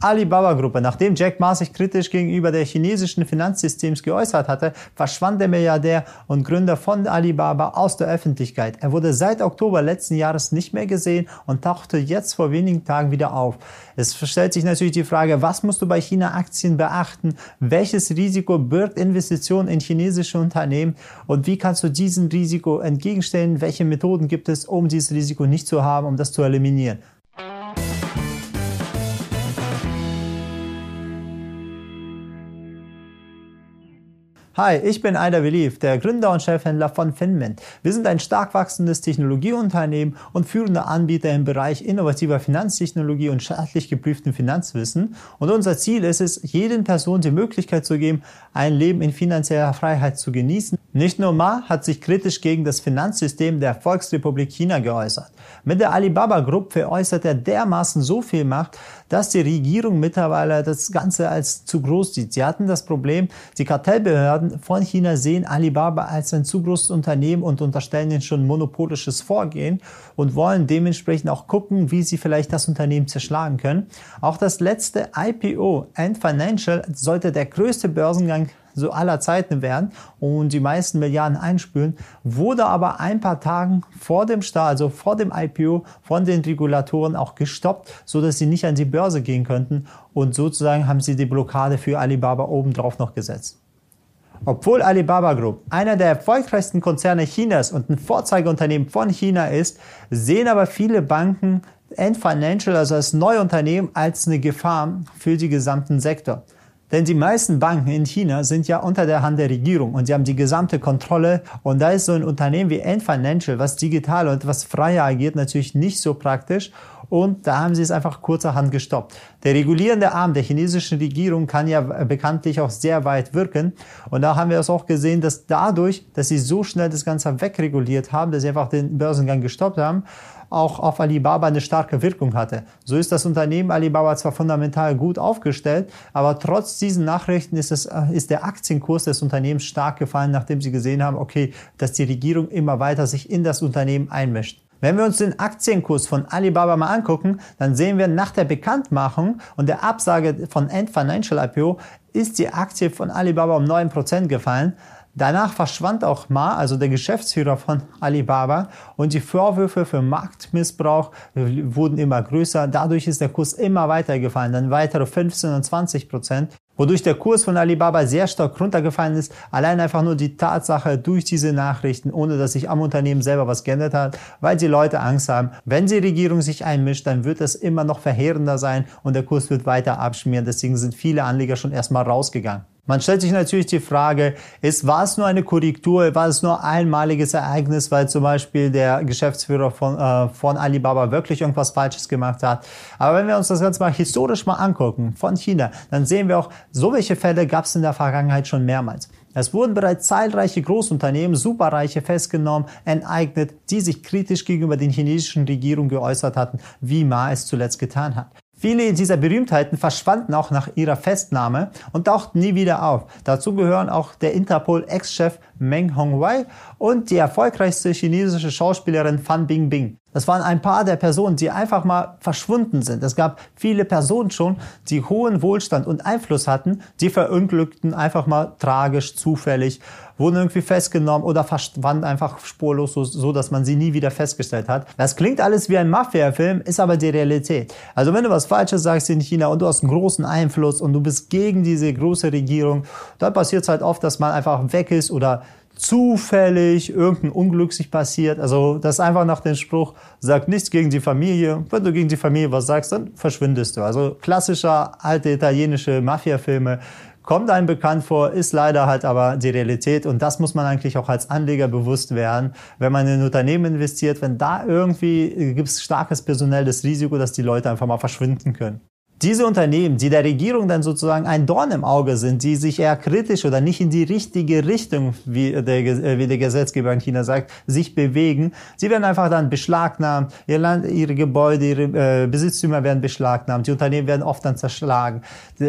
Alibaba-Gruppe. Nachdem Jack Ma sich kritisch gegenüber der chinesischen Finanzsystems geäußert hatte, verschwand der Milliardär und Gründer von Alibaba aus der Öffentlichkeit. Er wurde seit Oktober letzten Jahres nicht mehr gesehen und tauchte jetzt vor wenigen Tagen wieder auf. Es stellt sich natürlich die Frage, was musst du bei China-Aktien beachten? Welches Risiko birgt Investitionen in chinesische Unternehmen? Und wie kannst du diesem Risiko entgegenstellen? Welche Methoden gibt es, um dieses Risiko nicht zu haben, um das zu eliminieren? Hi, ich bin Aida Belief, der Gründer und Chefhändler von Finment. Wir sind ein stark wachsendes Technologieunternehmen und führende Anbieter im Bereich innovativer Finanztechnologie und staatlich geprüften Finanzwissen. Und unser Ziel ist es, jeden Person die Möglichkeit zu geben, ein Leben in finanzieller Freiheit zu genießen. Nicht nur Ma hat sich kritisch gegen das Finanzsystem der Volksrepublik China geäußert. Mit der Alibaba Group veräußert er dermaßen so viel Macht, dass die Regierung mittlerweile das Ganze als zu groß sieht. Sie hatten das Problem, die Kartellbehörden von China sehen Alibaba als ein zu großes Unternehmen und unterstellen ihnen schon monopolisches Vorgehen und wollen dementsprechend auch gucken, wie sie vielleicht das Unternehmen zerschlagen können. Auch das letzte IPO, Ant Financial, sollte der größte Börsengang so aller Zeiten werden und die meisten Milliarden einspülen, wurde aber ein paar Tagen vor dem Start, also vor dem IPO von den Regulatoren auch gestoppt, so dass sie nicht an die Börse gehen könnten und sozusagen haben sie die Blockade für Alibaba obendrauf noch gesetzt. Obwohl Alibaba Group einer der erfolgreichsten Konzerne Chinas und ein Vorzeigeunternehmen von China ist, sehen aber viele Banken Ant Financial, also das neue Unternehmen, als eine Gefahr für den gesamten Sektor. Denn die meisten Banken in China sind ja unter der Hand der Regierung und sie haben die gesamte Kontrolle. Und da ist so ein Unternehmen wie Ant Financial, was digital und was freier agiert, natürlich nicht so praktisch. Und da haben sie es einfach kurzerhand gestoppt. Der regulierende Arm der chinesischen Regierung kann ja bekanntlich auch sehr weit wirken. Und da haben wir es auch gesehen, dass dadurch, dass sie so schnell das Ganze wegreguliert haben, dass sie einfach den Börsengang gestoppt haben, auch auf Alibaba eine starke Wirkung hatte. So ist das Unternehmen Alibaba zwar fundamental gut aufgestellt, aber trotz diesen Nachrichten ist, es, äh, ist der Aktienkurs des Unternehmens stark gefallen, nachdem sie gesehen haben, okay, dass die Regierung immer weiter sich in das Unternehmen einmischt. Wenn wir uns den Aktienkurs von Alibaba mal angucken, dann sehen wir nach der Bekanntmachung und der Absage von Ant Financial IPO ist die Aktie von Alibaba um 9% gefallen. Danach verschwand auch Ma, also der Geschäftsführer von Alibaba, und die Vorwürfe für Marktmissbrauch wurden immer größer. Dadurch ist der Kurs immer weiter gefallen, dann weitere 15 und 20 Prozent, wodurch der Kurs von Alibaba sehr stark runtergefallen ist. Allein einfach nur die Tatsache durch diese Nachrichten, ohne dass sich am Unternehmen selber was geändert hat, weil die Leute Angst haben, wenn die Regierung sich einmischt, dann wird es immer noch verheerender sein und der Kurs wird weiter abschmieren. Deswegen sind viele Anleger schon erstmal rausgegangen. Man stellt sich natürlich die Frage, ist, war es nur eine Korrektur, war es nur ein einmaliges Ereignis, weil zum Beispiel der Geschäftsführer von, äh, von Alibaba wirklich irgendwas Falsches gemacht hat. Aber wenn wir uns das Ganze mal historisch mal angucken von China, dann sehen wir auch, so welche Fälle gab es in der Vergangenheit schon mehrmals. Es wurden bereits zahlreiche Großunternehmen, Superreiche festgenommen, enteignet, die sich kritisch gegenüber den chinesischen Regierungen geäußert hatten, wie Ma es zuletzt getan hat. Viele dieser Berühmtheiten verschwanden auch nach ihrer Festnahme und tauchten nie wieder auf. Dazu gehören auch der Interpol-Ex-Chef Meng Hongwei und die erfolgreichste chinesische Schauspielerin Fan Bingbing. Das waren ein paar der Personen, die einfach mal verschwunden sind. Es gab viele Personen schon, die hohen Wohlstand und Einfluss hatten, die verunglückten einfach mal tragisch, zufällig, wurden irgendwie festgenommen oder verschwanden einfach spurlos, so, so dass man sie nie wieder festgestellt hat. Das klingt alles wie ein Mafia-Film, ist aber die Realität. Also wenn du was Falsches sagst in China und du hast einen großen Einfluss und du bist gegen diese große Regierung, dann passiert es halt oft, dass man einfach weg ist oder zufällig irgendein Unglück sich passiert. Also das ist einfach nach dem Spruch, sag nichts gegen die Familie. Wenn du gegen die Familie was sagst, dann verschwindest du. Also klassischer alte italienische Mafia-Filme. Kommt einem bekannt vor, ist leider halt aber die Realität und das muss man eigentlich auch als Anleger bewusst werden. Wenn man in ein Unternehmen investiert, wenn da irgendwie gibt es starkes personelles Risiko, dass die Leute einfach mal verschwinden können diese Unternehmen, die der Regierung dann sozusagen ein Dorn im Auge sind, die sich eher kritisch oder nicht in die richtige Richtung, wie der, äh, wie der Gesetzgeber in China sagt, sich bewegen, sie werden einfach dann beschlagnahmt, ihr Land, ihre Gebäude, ihre äh, Besitztümer werden beschlagnahmt, die Unternehmen werden oft dann zerschlagen.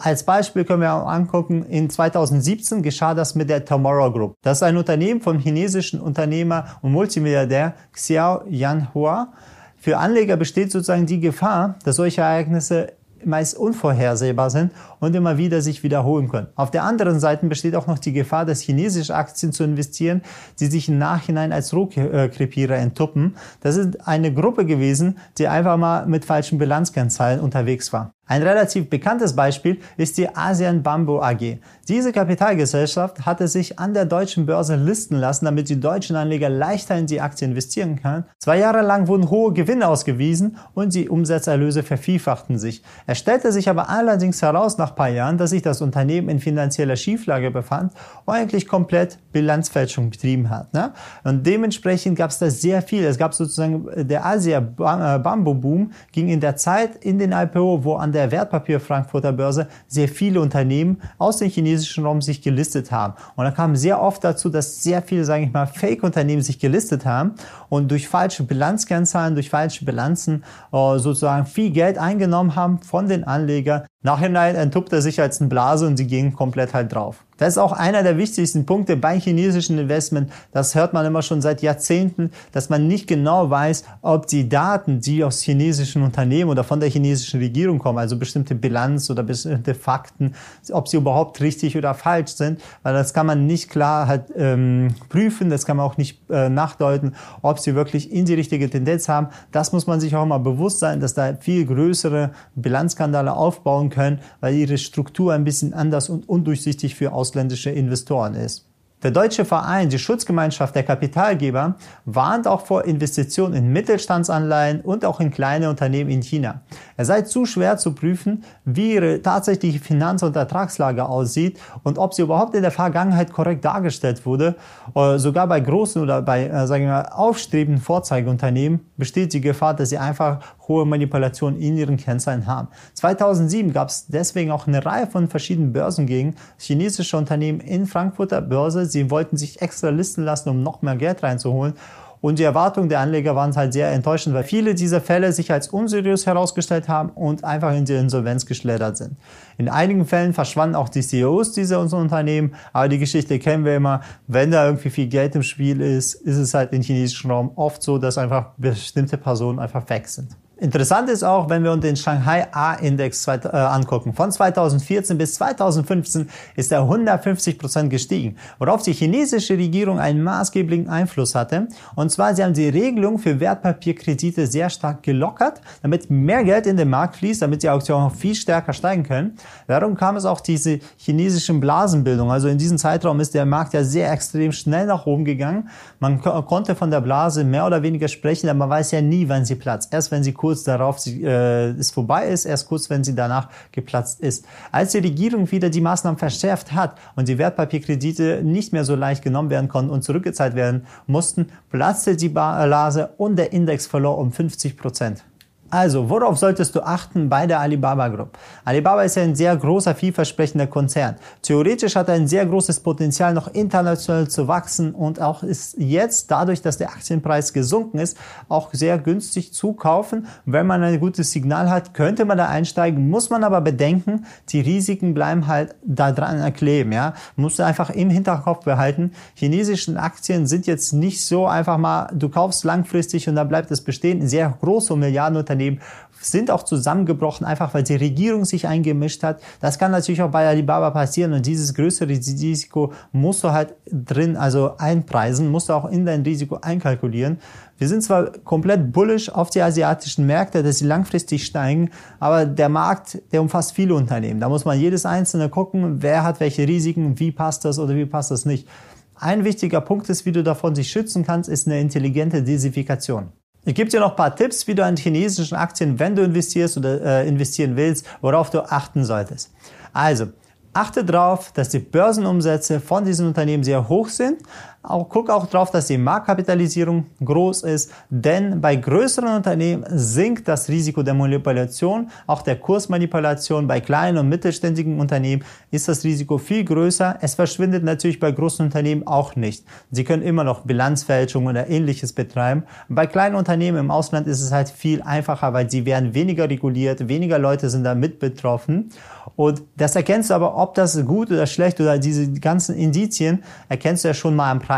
Als Beispiel können wir auch angucken, in 2017 geschah das mit der Tomorrow Group. Das ist ein Unternehmen vom chinesischen Unternehmer und Multimilliardär Xiao Yanhua. Für Anleger besteht sozusagen die Gefahr, dass solche Ereignisse meist unvorhersehbar sind und immer wieder sich wiederholen können. Auf der anderen Seite besteht auch noch die Gefahr, dass chinesische Aktien zu investieren, die sich im Nachhinein als Rohkrepierer enttuppen. Das ist eine Gruppe gewesen, die einfach mal mit falschen Bilanzkennzahlen unterwegs war. Ein relativ bekanntes Beispiel ist die ASEAN Bamboo AG. Diese Kapitalgesellschaft hatte sich an der deutschen Börse listen lassen, damit die deutschen Anleger leichter in die Aktie investieren können. Zwei Jahre lang wurden hohe Gewinne ausgewiesen und die Umsatzerlöse vervielfachten sich. Es stellte sich aber allerdings heraus nach paar Jahren, dass sich das Unternehmen in finanzieller Schieflage befand und eigentlich komplett Bilanzfälschung betrieben hat. Ne? Und dementsprechend gab es da sehr viel. Es gab sozusagen der Asia Bamboo Boom ging in der Zeit in den IPO, wo an der der Wertpapier Frankfurter Börse sehr viele Unternehmen aus dem chinesischen Raum sich gelistet haben. Und da kam sehr oft dazu, dass sehr viele, sage ich mal, Fake-Unternehmen sich gelistet haben und durch falsche Bilanzkennzahlen, durch falsche Bilanzen äh, sozusagen viel Geld eingenommen haben von den Anlegern. Nachhinein entpuppt er sich als eine Blase und sie gingen komplett halt drauf. Das ist auch einer der wichtigsten Punkte bei chinesischen Investment. Das hört man immer schon seit Jahrzehnten, dass man nicht genau weiß, ob die Daten, die aus chinesischen Unternehmen oder von der chinesischen Regierung kommen, also bestimmte Bilanz oder bestimmte Fakten, ob sie überhaupt richtig oder falsch sind, weil das kann man nicht klar halt ähm, prüfen, das kann man auch nicht äh, nachdeuten, ob sie wirklich in die richtige Tendenz haben. Das muss man sich auch immer bewusst sein, dass da viel größere Bilanzskandale aufbauen können, weil ihre Struktur ein bisschen anders und undurchsichtig für aus ausländische Investoren ist. Der deutsche Verein, die Schutzgemeinschaft der Kapitalgeber, warnt auch vor Investitionen in Mittelstandsanleihen und auch in kleine Unternehmen in China. Es sei zu schwer zu prüfen, wie ihre tatsächliche Finanz- und Ertragslage aussieht und ob sie überhaupt in der Vergangenheit korrekt dargestellt wurde. Äh, sogar bei großen oder bei, äh, sagen wir mal, aufstrebenden Vorzeigeunternehmen besteht die Gefahr, dass sie einfach hohe Manipulationen in ihren Kennzahlen haben. 2007 gab es deswegen auch eine Reihe von verschiedenen Börsengängen chinesische Unternehmen in Frankfurter Börse. Sie wollten sich extra listen lassen, um noch mehr Geld reinzuholen. Und die Erwartungen der Anleger waren halt sehr enttäuschend, weil viele dieser Fälle sich als unseriös herausgestellt haben und einfach in die Insolvenz geschleddert sind. In einigen Fällen verschwanden auch die CEOs dieser Unternehmen, aber die Geschichte kennen wir immer. Wenn da irgendwie viel Geld im Spiel ist, ist es halt im chinesischen Raum oft so, dass einfach bestimmte Personen einfach weg sind. Interessant ist auch, wenn wir uns den Shanghai A-Index äh, angucken. Von 2014 bis 2015 ist er 150 Prozent gestiegen, worauf die chinesische Regierung einen maßgeblichen Einfluss hatte. Und zwar, sie haben die Regelung für Wertpapierkredite sehr stark gelockert, damit mehr Geld in den Markt fließt, damit die Auktionen auch viel stärker steigen können. Darum kam es auch diese chinesischen Blasenbildung. Also in diesem Zeitraum ist der Markt ja sehr extrem schnell nach oben gegangen. Man konnte von der Blase mehr oder weniger sprechen, aber man weiß ja nie, wann sie platzt. Erst wenn sie kurz darauf sie, äh, es vorbei ist, erst kurz, wenn sie danach geplatzt ist. Als die Regierung wieder die Maßnahmen verschärft hat und die Wertpapierkredite nicht mehr so leicht genommen werden konnten und zurückgezahlt werden mussten, platzte die Blase und der Index verlor um 50 Prozent. Also, worauf solltest du achten bei der Alibaba Group? Alibaba ist ja ein sehr großer, vielversprechender Konzern. Theoretisch hat er ein sehr großes Potenzial, noch international zu wachsen und auch ist jetzt, dadurch, dass der Aktienpreis gesunken ist, auch sehr günstig zu kaufen. Wenn man ein gutes Signal hat, könnte man da einsteigen, muss man aber bedenken, die Risiken bleiben halt da dran erkleben, ja. Man muss einfach im Hinterkopf behalten, chinesischen Aktien sind jetzt nicht so einfach mal, du kaufst langfristig und dann bleibt es bestehen. Sehr große Milliardenunternehmen Unternehmen sind auch zusammengebrochen, einfach weil die Regierung sich eingemischt hat. Das kann natürlich auch bei Alibaba passieren und dieses größere Risiko musst du halt drin, also einpreisen, musst du auch in dein Risiko einkalkulieren. Wir sind zwar komplett bullish auf die asiatischen Märkte, dass sie langfristig steigen, aber der Markt, der umfasst viele Unternehmen. Da muss man jedes einzelne gucken, wer hat welche Risiken, wie passt das oder wie passt das nicht. Ein wichtiger Punkt ist, wie du davon sich schützen kannst, ist eine intelligente Diversifikation. Ich gebe dir noch ein paar Tipps, wie du an chinesischen Aktien, wenn du investierst oder äh, investieren willst, worauf du achten solltest. Also, Achte darauf, dass die Börsenumsätze von diesen Unternehmen sehr hoch sind. Auch, guck auch darauf, dass die Marktkapitalisierung groß ist, denn bei größeren Unternehmen sinkt das Risiko der Manipulation, auch der Kursmanipulation. Bei kleinen und mittelständigen Unternehmen ist das Risiko viel größer. Es verschwindet natürlich bei großen Unternehmen auch nicht. Sie können immer noch Bilanzfälschung oder ähnliches betreiben. Bei kleinen Unternehmen im Ausland ist es halt viel einfacher, weil sie werden weniger reguliert, weniger Leute sind da mit betroffen. Und das erkennst du aber, ob das gut oder schlecht oder diese ganzen Indizien, erkennst du ja schon mal am Preis.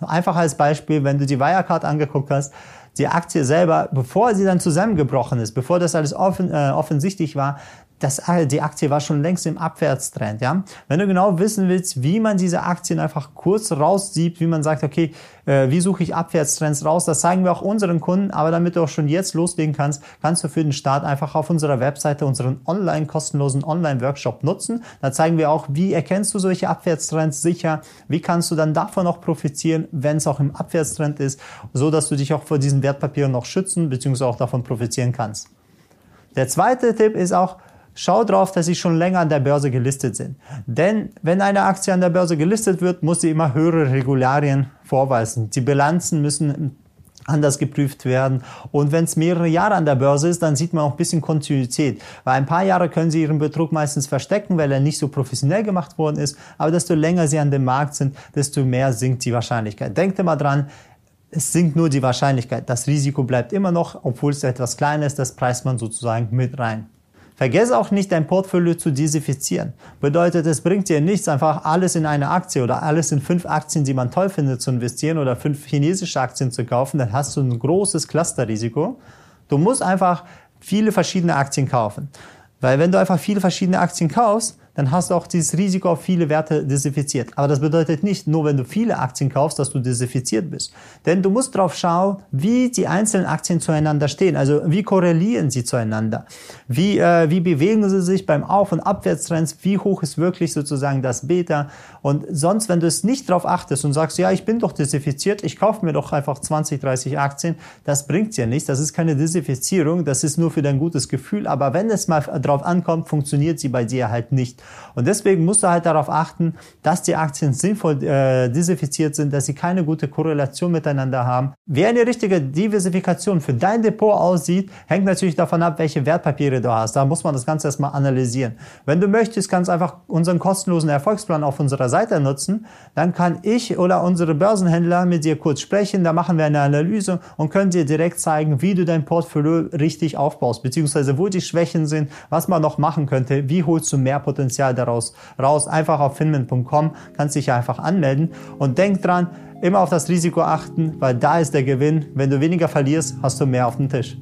Einfach als Beispiel, wenn du die Wirecard angeguckt hast, die Aktie selber, bevor sie dann zusammengebrochen ist, bevor das alles offen, äh, offensichtlich war, das, die Aktie war schon längst im Abwärtstrend. Ja? Wenn du genau wissen willst, wie man diese Aktien einfach kurz raussieht, wie man sagt, okay, äh, wie suche ich Abwärtstrends raus, das zeigen wir auch unseren Kunden. Aber damit du auch schon jetzt loslegen kannst, kannst du für den Start einfach auf unserer Webseite unseren online kostenlosen Online-Workshop nutzen. Da zeigen wir auch, wie erkennst du solche Abwärtstrends sicher, wie kannst du dann davon auch profitieren, wenn es auch im Abwärtstrend ist, so dass du dich auch vor diesen Wertpapieren noch schützen bzw. auch davon profitieren kannst. Der zweite Tipp ist auch, Schau drauf, dass sie schon länger an der Börse gelistet sind. Denn wenn eine Aktie an der Börse gelistet wird, muss sie immer höhere Regularien vorweisen. Die Bilanzen müssen anders geprüft werden. Und wenn es mehrere Jahre an der Börse ist, dann sieht man auch ein bisschen Kontinuität. Weil ein paar Jahre können sie ihren Betrug meistens verstecken, weil er nicht so professionell gemacht worden ist. Aber desto länger sie an dem Markt sind, desto mehr sinkt die Wahrscheinlichkeit. Denkt immer dran, es sinkt nur die Wahrscheinlichkeit. Das Risiko bleibt immer noch, obwohl es etwas kleiner ist, das preist man sozusagen mit rein. Vergesse auch nicht, dein Portfolio zu diversifizieren. Bedeutet, es bringt dir nichts, einfach alles in eine Aktie oder alles in fünf Aktien, die man toll findet, zu investieren oder fünf chinesische Aktien zu kaufen. Dann hast du ein großes Clusterrisiko. Du musst einfach viele verschiedene Aktien kaufen. Weil wenn du einfach viele verschiedene Aktien kaufst, dann hast du auch dieses Risiko auf viele Werte diversifiziert. Aber das bedeutet nicht, nur wenn du viele Aktien kaufst, dass du diversifiziert bist. Denn du musst drauf schauen, wie die einzelnen Aktien zueinander stehen. Also wie korrelieren sie zueinander? Wie, äh, wie bewegen sie sich beim Auf- und Abwärtstrends? Wie hoch ist wirklich sozusagen das Beta? Und sonst, wenn du es nicht drauf achtest und sagst, ja, ich bin doch diversifiziert, ich kaufe mir doch einfach 20, 30 Aktien, das bringt dir nichts. Das ist keine Diversifizierung, das ist nur für dein gutes Gefühl. Aber wenn es mal drauf ankommt, funktioniert sie bei dir halt nicht. Und deswegen musst du halt darauf achten, dass die Aktien sinnvoll äh, diversifiziert sind, dass sie keine gute Korrelation miteinander haben. Wie eine richtige Diversifikation für dein Depot aussieht, hängt natürlich davon ab, welche Wertpapiere du hast. Da muss man das Ganze erstmal analysieren. Wenn du möchtest, kannst einfach unseren kostenlosen Erfolgsplan auf unserer Seite nutzen. Dann kann ich oder unsere Börsenhändler mit dir kurz sprechen. Da machen wir eine Analyse und können dir direkt zeigen, wie du dein Portfolio richtig aufbaust, beziehungsweise wo die Schwächen sind, was man noch machen könnte, wie holst du mehr Potenzial Potenzial daraus raus. Einfach auf finman.com kannst dich einfach anmelden und denk dran, immer auf das Risiko achten, weil da ist der Gewinn. Wenn du weniger verlierst, hast du mehr auf dem Tisch.